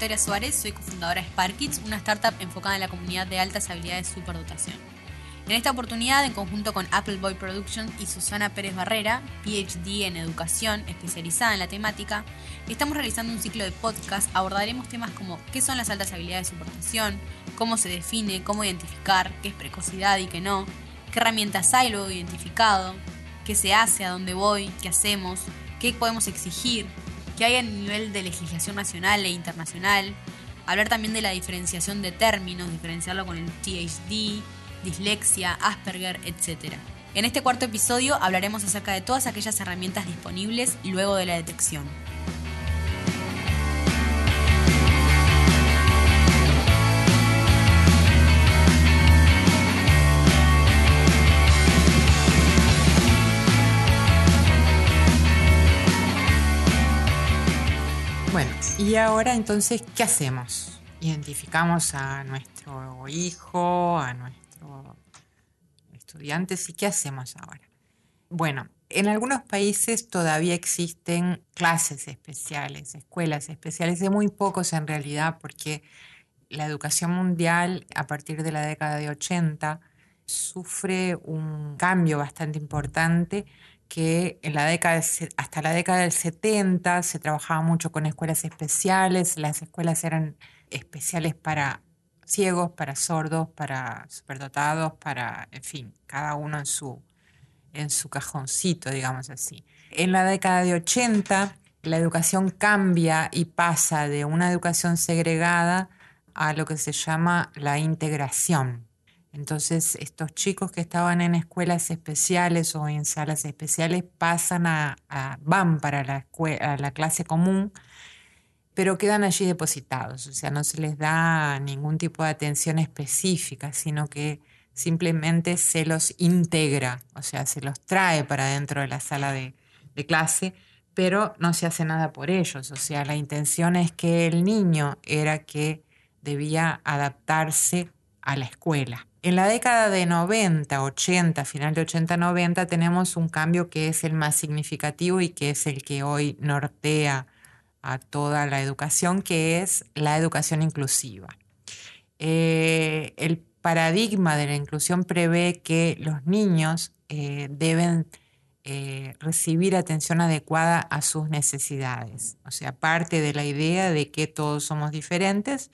Victoria Suárez, soy cofundadora de Sparkids, una startup enfocada en la comunidad de altas habilidades de superdotación. En esta oportunidad, en conjunto con Appleboy Productions y Susana Pérez Barrera, PhD en educación especializada en la temática, estamos realizando un ciclo de podcast. Abordaremos temas como qué son las altas habilidades de superdotación, cómo se define, cómo identificar, qué es precocidad y qué no, qué herramientas hay luego identificado, qué se hace, a dónde voy, qué hacemos, qué podemos exigir, qué hay a nivel de legislación nacional e internacional, hablar también de la diferenciación de términos, diferenciarlo con el THD, dislexia, Asperger, etc. En este cuarto episodio hablaremos acerca de todas aquellas herramientas disponibles luego de la detección. Y ahora entonces, ¿qué hacemos? Identificamos a nuestro hijo, a nuestro estudiante, ¿y qué hacemos ahora? Bueno, en algunos países todavía existen clases especiales, escuelas especiales, de muy pocos en realidad, porque la educación mundial a partir de la década de 80 sufre un cambio bastante importante que en la década hasta la década del 70 se trabajaba mucho con escuelas especiales, las escuelas eran especiales para ciegos, para sordos, para superdotados, para, en fin, cada uno en su, en su cajoncito, digamos así. En la década de 80 la educación cambia y pasa de una educación segregada a lo que se llama la integración. Entonces, estos chicos que estaban en escuelas especiales o en salas especiales pasan a, van para la, la clase común, pero quedan allí depositados. O sea, no se les da ningún tipo de atención específica, sino que simplemente se los integra, o sea, se los trae para dentro de la sala de, de clase, pero no se hace nada por ellos. O sea, la intención es que el niño era que debía adaptarse a la escuela. En la década de 90, 80, final de 80, 90, tenemos un cambio que es el más significativo y que es el que hoy nortea a toda la educación, que es la educación inclusiva. Eh, el paradigma de la inclusión prevé que los niños eh, deben eh, recibir atención adecuada a sus necesidades. O sea, parte de la idea de que todos somos diferentes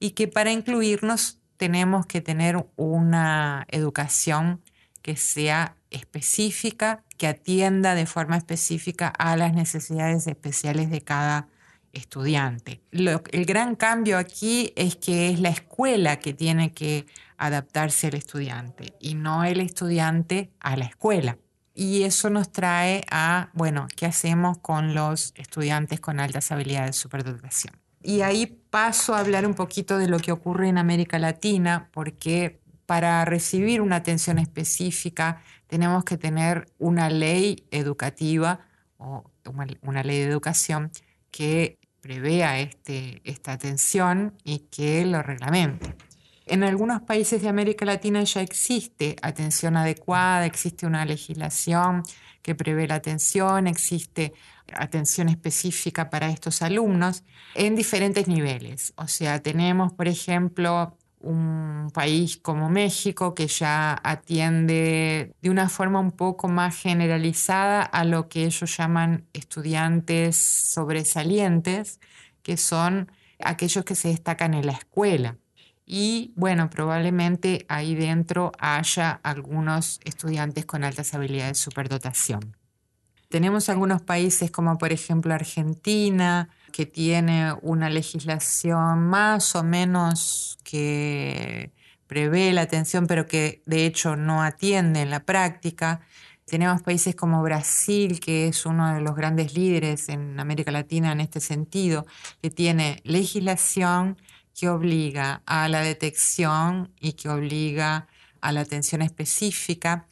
y que para incluirnos tenemos que tener una educación que sea específica, que atienda de forma específica a las necesidades especiales de cada estudiante. el gran cambio aquí es que es la escuela que tiene que adaptarse al estudiante y no el estudiante a la escuela. Y eso nos trae a, bueno, ¿qué hacemos con los estudiantes con altas habilidades de superdotación? Y ahí paso a hablar un poquito de lo que ocurre en América Latina, porque para recibir una atención específica tenemos que tener una ley educativa o una ley de educación que prevea este, esta atención y que lo reglamente. En algunos países de América Latina ya existe atención adecuada, existe una legislación que prevé la atención, existe atención específica para estos alumnos en diferentes niveles. O sea, tenemos, por ejemplo, un país como México que ya atiende de una forma un poco más generalizada a lo que ellos llaman estudiantes sobresalientes, que son aquellos que se destacan en la escuela. Y bueno, probablemente ahí dentro haya algunos estudiantes con altas habilidades de superdotación. Tenemos algunos países como por ejemplo Argentina, que tiene una legislación más o menos que prevé la atención, pero que de hecho no atiende en la práctica. Tenemos países como Brasil, que es uno de los grandes líderes en América Latina en este sentido, que tiene legislación que obliga a la detección y que obliga a la atención específica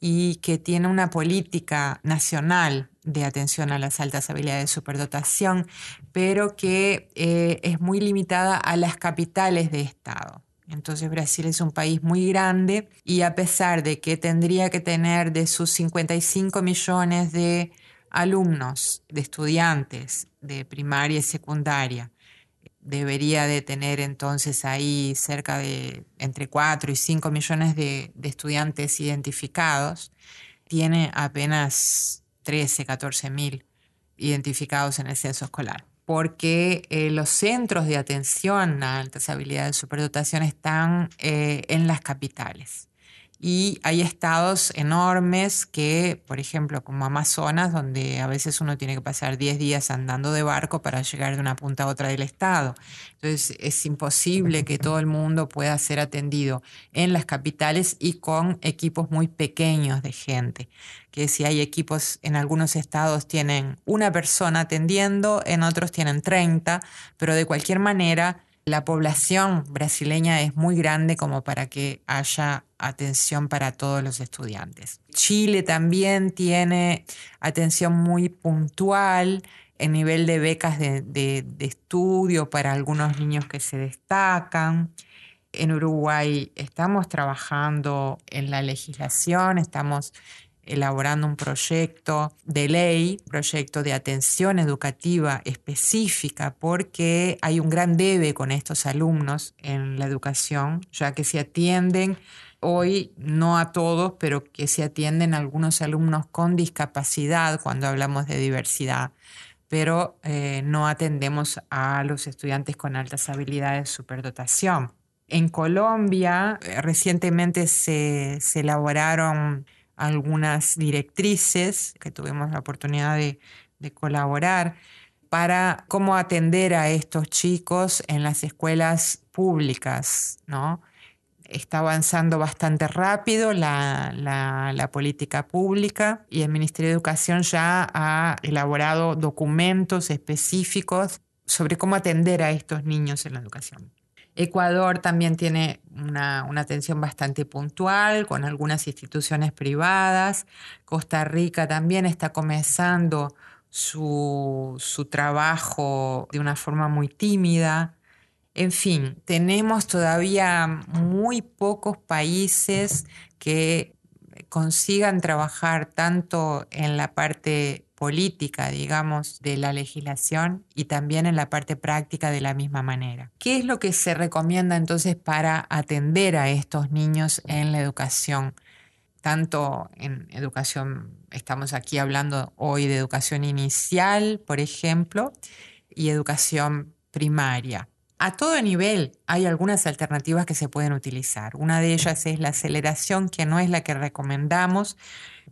y que tiene una política nacional de atención a las altas habilidades de superdotación, pero que eh, es muy limitada a las capitales de Estado. Entonces Brasil es un país muy grande y a pesar de que tendría que tener de sus 55 millones de alumnos, de estudiantes de primaria y secundaria, debería de tener entonces ahí cerca de entre 4 y 5 millones de, estudiantes identificados, tiene apenas 13, 14 mil identificados en el censo escolar, porque eh, los centros de atención a altas habilidades de superdotación están eh, en las capitales. Y hay estados enormes que, por ejemplo, como Amazonas, donde a veces uno tiene que pasar 10 días andando de barco para llegar de una punta a otra del estado. Entonces es imposible que todo el mundo pueda ser atendido en las capitales y con equipos muy pequeños de gente. Que si hay equipos en algunos estados tienen una persona atendiendo, en otros tienen 30, pero de cualquier manera la población brasileña es muy grande como para que haya atención para todos los estudiantes. Chile también tiene atención muy puntual en nivel de becas de, estudio para algunos niños que se destacan. En Uruguay estamos trabajando en la legislación, estamos elaborando un proyecto de ley, proyecto de atención educativa específica, porque hay un gran debe con estos alumnos en la educación, ya que se atienden hoy, no a todos, pero que se atienden algunos alumnos con discapacidad cuando hablamos de diversidad pero eh, no atendemos a los estudiantes con altas habilidades de superdotación. En Colombia eh, recientemente se, se elaboraron algunas directrices que tuvimos la oportunidad de, colaborar para cómo atender a estos chicos en las escuelas públicas, ¿no? Está avanzando bastante rápido la, política pública y el Ministerio de Educación ya ha elaborado documentos específicos sobre cómo atender a estos niños en la educación. Ecuador también tiene una, atención bastante puntual con algunas instituciones privadas. Costa Rica también está comenzando su, su trabajo de una forma muy tímida. En fin, tenemos todavía muy pocos países que consigan trabajar tanto en la parte política, digamos, de la legislación y también en la parte práctica de la misma manera. ¿Qué es lo que se recomienda entonces para atender a estos niños en la educación? Tanto en educación, estamos aquí hablando hoy de educación inicial, por ejemplo, y educación primaria. A todo nivel hay algunas alternativas que se pueden utilizar. Una de ellas es la aceleración, que no es la que recomendamos,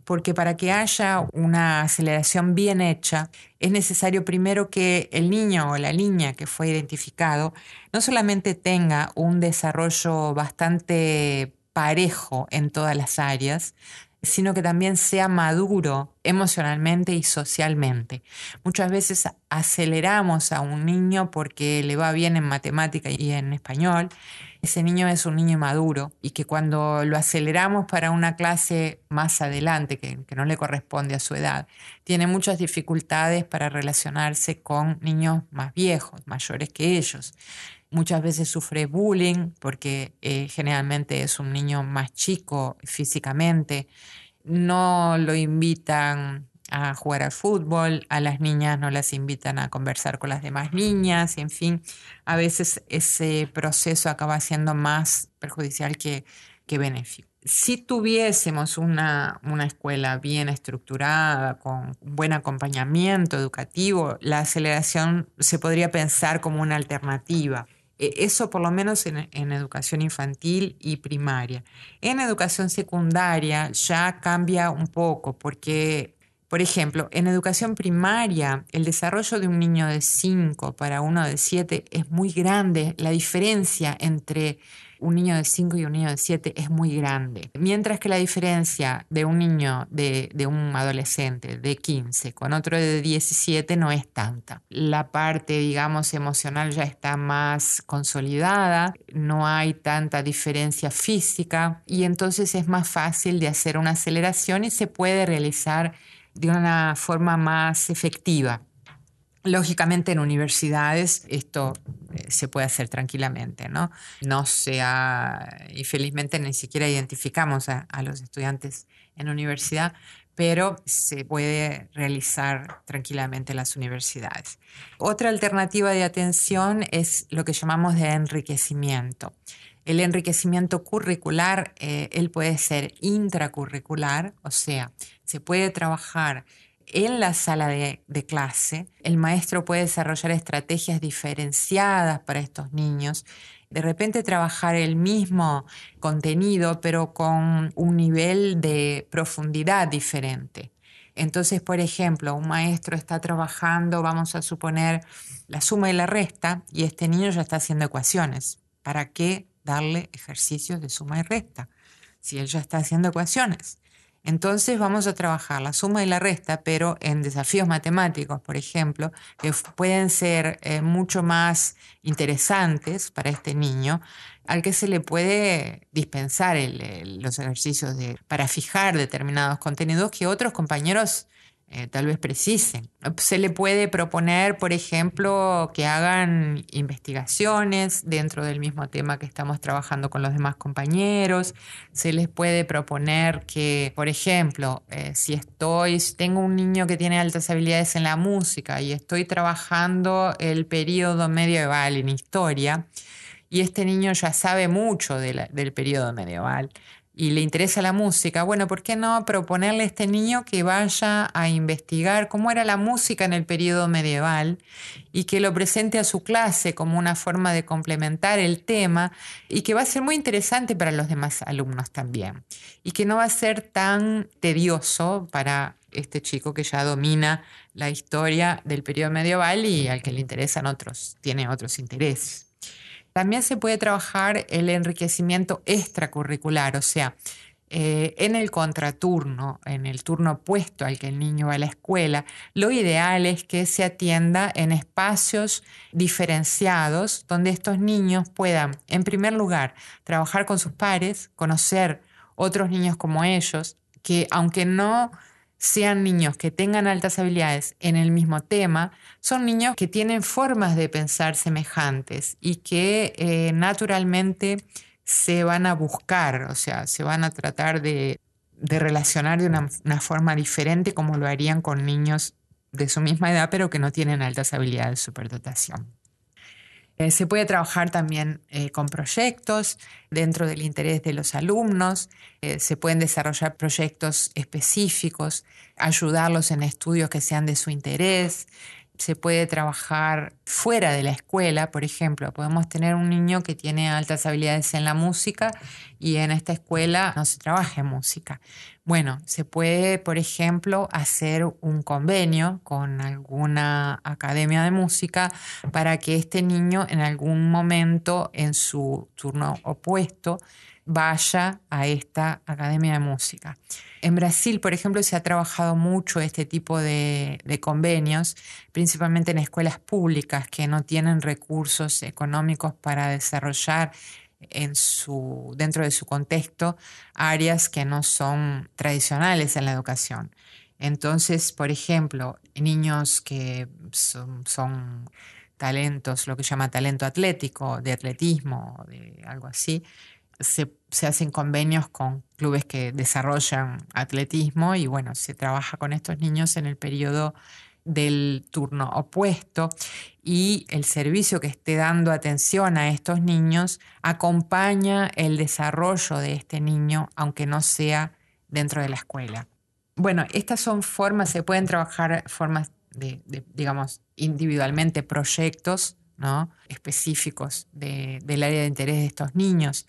porque para que haya una aceleración bien hecha, es necesario primero que el niño o la niña que fue identificado no solamente tenga un desarrollo bastante parejo en todas las áreas, sino que también sea maduro emocionalmente y socialmente. Muchas veces aceleramos a un niño porque le va bien en matemática y en español. Ese niño es un niño maduro y que cuando lo aceleramos para una clase más adelante, que, no le corresponde a su edad, tiene muchas dificultades para relacionarse con niños más viejos, mayores que ellos muchas veces sufre bullying porque eh, generalmente es un niño más chico físicamente, no lo invitan a jugar al fútbol, a las niñas no las invitan a conversar con las demás niñas, en fin, a veces ese proceso acaba siendo más perjudicial que, que. Si tuviésemos una, una escuela bien estructurada, con buen acompañamiento educativo, la aceleración se podría pensar como una alternativa. E, eso por lo menos en, educación infantil y primaria. En educación secundaria ya cambia un poco porque, por ejemplo, en educación primaria el desarrollo de un niño de 5 para uno de 7 es muy grande. La diferencia entre un niño de 5 y un niño de 7 es muy grande. Mientras que la diferencia de un niño, de, de, un adolescente de 15 con otro de 17 no es tanta. La parte, digamos, emocional ya está más consolidada, no hay tanta diferencia física y entonces es más fácil de hacer una aceleración y se puede realizar de una forma más efectiva. Lógicamente en universidades esto eh, se puede hacer tranquilamente, ¿no? No sea, y felizmente ni siquiera identificamos a, los estudiantes en universidad, pero se puede realizar tranquilamente en las universidades. Otra alternativa de atención es lo que llamamos de enriquecimiento. El enriquecimiento curricular, eh, él puede ser intracurricular, o sea, se puede trabajar en la sala de, clase, el maestro puede desarrollar estrategias diferenciadas para estos niños, de repente trabajar el mismo contenido, pero con un nivel de profundidad diferente. Entonces, por ejemplo, un maestro está trabajando, vamos a suponer, la suma y la resta, y este niño ya está haciendo ecuaciones. ¿Para qué darle ejercicios de suma y resta si él ya está haciendo ecuaciones? Entonces vamos a trabajar la suma y la resta, pero en desafíos matemáticos, por ejemplo, que pueden ser eh, mucho más interesantes para este niño, al que se le puede dispensar los ejercicios para fijar determinados contenidos que otros compañeros eh, tal vez precisen. Se le puede proponer, por ejemplo, que hagan investigaciones dentro del mismo tema que estamos trabajando con los demás compañeros. Se les puede proponer que, por ejemplo, eh, si estoy, tengo un niño que tiene altas habilidades en la música y estoy trabajando el periodo medieval en historia, y este niño ya sabe mucho del periodo medieval y le interesa la música, bueno, ¿por qué no proponerle a este niño que vaya a investigar cómo era la música en el periodo medieval y que lo presente a su clase como una forma de complementar el tema y que va a ser muy interesante para los demás alumnos también y que no va a ser tan tedioso para este chico que ya domina la historia del periodo medieval y al que le interesan otros, tiene otros intereses. También se puede trabajar el enriquecimiento extracurricular, o sea, eh, en el contraturno, en el turno opuesto al que el niño va a la escuela, lo ideal es que se atienda en espacios diferenciados donde estos niños puedan, en primer lugar, trabajar con sus pares, conocer otros niños como ellos, que aunque no sean niños que tengan altas habilidades en el mismo tema, son niños que tienen formas de pensar semejantes y que eh, naturalmente se van a buscar, o sea, se van a tratar de, relacionar de una, forma diferente como lo harían con niños de su misma edad, pero que no tienen altas habilidades de superdotación. Eh, se puede trabajar también eh, con proyectos dentro del interés de los alumnos, eh, se pueden desarrollar proyectos específicos, ayudarlos en estudios que sean de su interés, se puede trabajar fuera de la escuela, por ejemplo, podemos tener un niño que tiene altas habilidades en la música y en esta escuela no se trabaja en música. Bueno, se puede, por ejemplo, hacer un convenio con alguna academia de música para que este niño en algún momento en su turno opuesto vaya a esta academia de música. En Brasil, por ejemplo, se ha trabajado mucho este tipo de, convenios, principalmente en escuelas públicas que no tienen recursos económicos para desarrollar en su, dentro de su contexto áreas que no son tradicionales en la educación. Entonces, por ejemplo, niños que son, son talentos, lo que llama talento atlético, de atletismo, de algo así, se, hacen convenios con clubes que desarrollan atletismo y bueno, se trabaja con estos niños en el periodo del turno opuesto y el servicio que esté dando atención a estos niños acompaña el desarrollo de este niño, aunque no sea dentro de la escuela. Bueno, estas son formas, se pueden trabajar formas de, digamos, individualmente proyectos ¿no? específicos del área de interés de estos niños.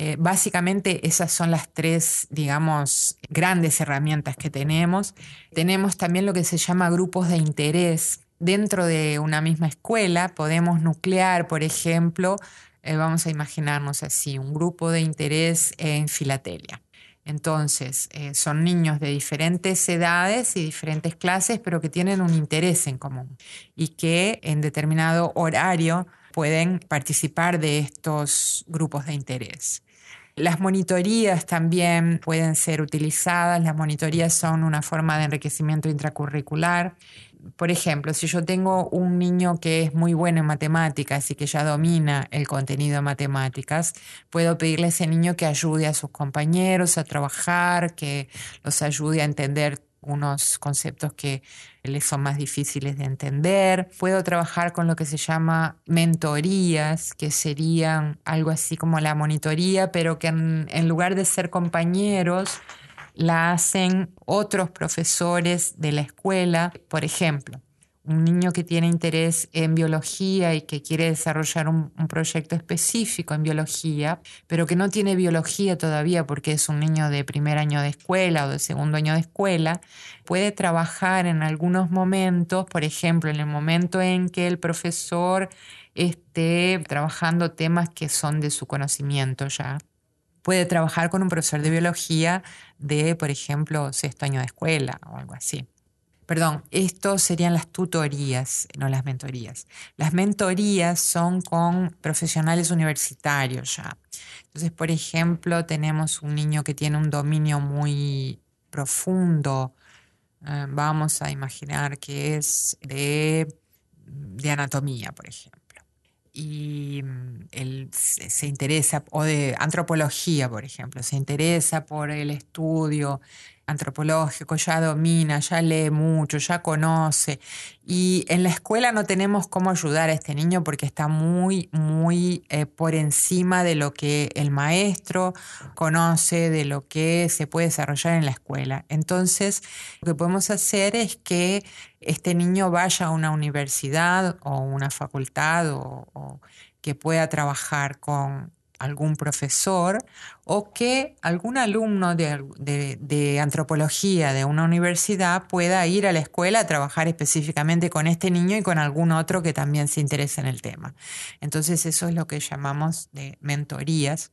Eh, básicamente esas son las tres, digamos, grandes herramientas que tenemos. Tenemos también lo que se llama grupos de interés. Dentro de una misma escuela podemos nuclear, por ejemplo, eh, vamos a imaginarnos así, un grupo de interés en filatelia. Entonces, eh, son niños de diferentes edades y diferentes clases, pero que tienen un interés en común y que en determinado horario pueden participar de estos grupos de interés. Las monitorías también pueden ser utilizadas. Las monitorías son una forma de enriquecimiento intracurricular. Por ejemplo, si yo tengo un niño que es muy bueno en matemáticas y que ya domina el contenido de matemáticas, puedo pedirle a ese niño que ayude a sus compañeros a trabajar, que los ayude a entender unos conceptos que les son más difíciles de entender. Puedo trabajar con lo que se llama mentorías, que serían algo así como la monitoría, pero que en, lugar de ser compañeros, la hacen otros profesores de la escuela. Por ejemplo, un niño que tiene interés en biología y que quiere desarrollar un, proyecto específico en biología, pero que no tiene biología todavía porque es un niño de primer año de escuela o de segundo año de escuela, puede trabajar en algunos momentos, por ejemplo, en el momento en que el profesor esté trabajando temas que son de su conocimiento ya. Puede trabajar con un profesor de biología de, por ejemplo, sexto año de escuela o algo así. Perdón, esto serían las tutorías, no las mentorías. Las mentorías son con profesionales universitarios ya. Entonces, por ejemplo, tenemos un niño que tiene un dominio muy profundo. Eh, vamos a imaginar que es de, de anatomía, por ejemplo. Y mm, él se interesa, o de antropología, por ejemplo, se interesa por el estudio antropológico, ya domina, ya lee mucho, ya conoce. Y en la escuela no tenemos cómo ayudar a este niño porque está muy, muy eh, por encima de lo que el maestro conoce, de lo que se puede desarrollar en la escuela. Entonces, lo que podemos hacer es que este niño vaya a una universidad o una facultad o que pueda trabajar con algún profesor o que algún alumno de, antropología de una universidad pueda ir a la escuela a trabajar específicamente con este niño y con algún otro que también se interese en el tema. Entonces eso es lo que llamamos de mentorías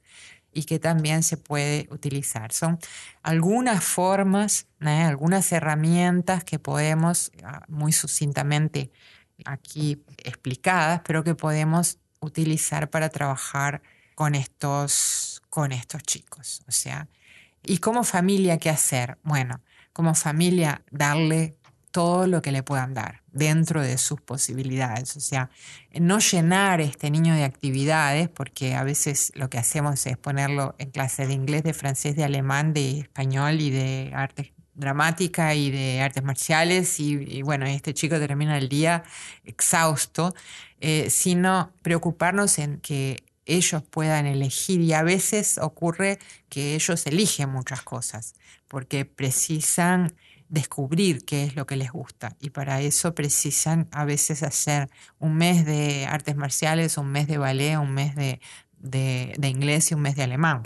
y que también se puede utilizar. Son algunas formas, algunas herramientas que podemos, ah, muy sucintamente aquí explicadas, pero que podemos utilizar para trabajar con estos, con estos chicos. O sea, ¿y como familia qué hacer? Bueno, como familia darle todo lo que le puedan dar dentro de sus posibilidades. O sea, no llenar este niño de actividades, porque a veces lo que hacemos es ponerlo en clase de inglés, de francés, de alemán, de español y de arte dramática y de artes marciales y, bueno, este chico termina el día exhausto, eh, sino preocuparnos en que ellos puedan elegir y a veces ocurre que ellos eligen muchas cosas porque precisan descubrir qué es lo que les gusta y para eso precisan a veces hacer un mes de artes marciales, un mes de ballet, un mes de, inglés y un mes de alemán.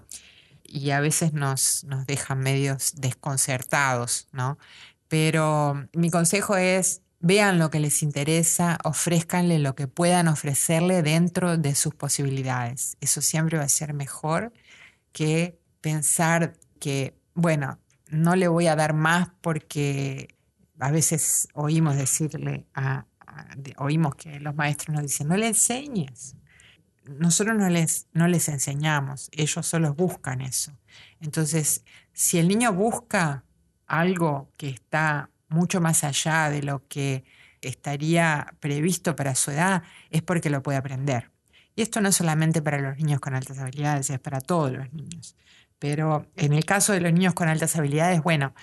Y a veces nos, nos dejan medios desconcertados, ¿no? Pero mi consejo es Vean lo que les interesa, ofrézcanle lo que puedan ofrecerle dentro de sus posibilidades. Eso siempre va a ser mejor que pensar que, bueno, no le voy a dar más porque a veces oímos decirle, oímos que los maestros nos dicen, no le enseñes. Nosotros no les, no les enseñamos, ellos solo buscan eso. Entonces, si el niño busca algo que está mucho más allá de lo que estaría previsto para su edad, es porque lo puede aprender. Y esto no es solamente para los niños con altas habilidades, es para todos los niños. Pero en el caso de los niños con altas habilidades, bueno,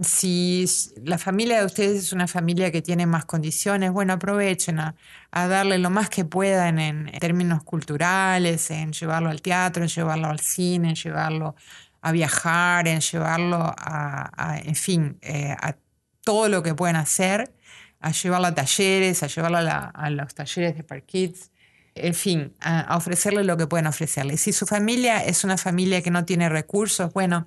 si la familia de ustedes es una familia que tiene más condiciones, bueno, aprovechen a, darle lo más que puedan en, términos culturales, en llevarlo al teatro, en llevarlo al cine, en llevarlo a viajar, en llevarlo a, en fin, eh, a todo lo que pueden hacer, a llevarla a talleres, a llevarla a, los talleres de Park Kids, en fin, a, ofrecerle lo que pueden ofrecerle. Si su familia es una familia que no tiene recursos, bueno,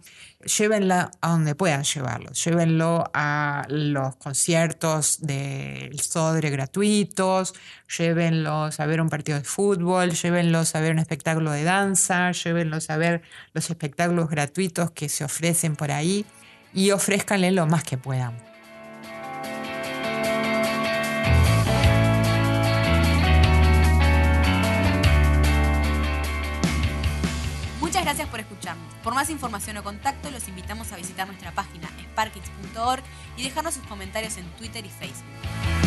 llévenla a donde puedan llevarlo. Llévenlo a los conciertos del Sodre gratuitos, llévenlos a ver un partido de fútbol, llévenlos a ver un espectáculo de danza, llévenlos a ver los espectáculos gratuitos que se ofrecen por ahí y ofrézcanle lo más que puedan. Por más información o contacto, los invitamos a visitar nuestra página sparkits.org y dejarnos sus comentarios en Twitter y Facebook.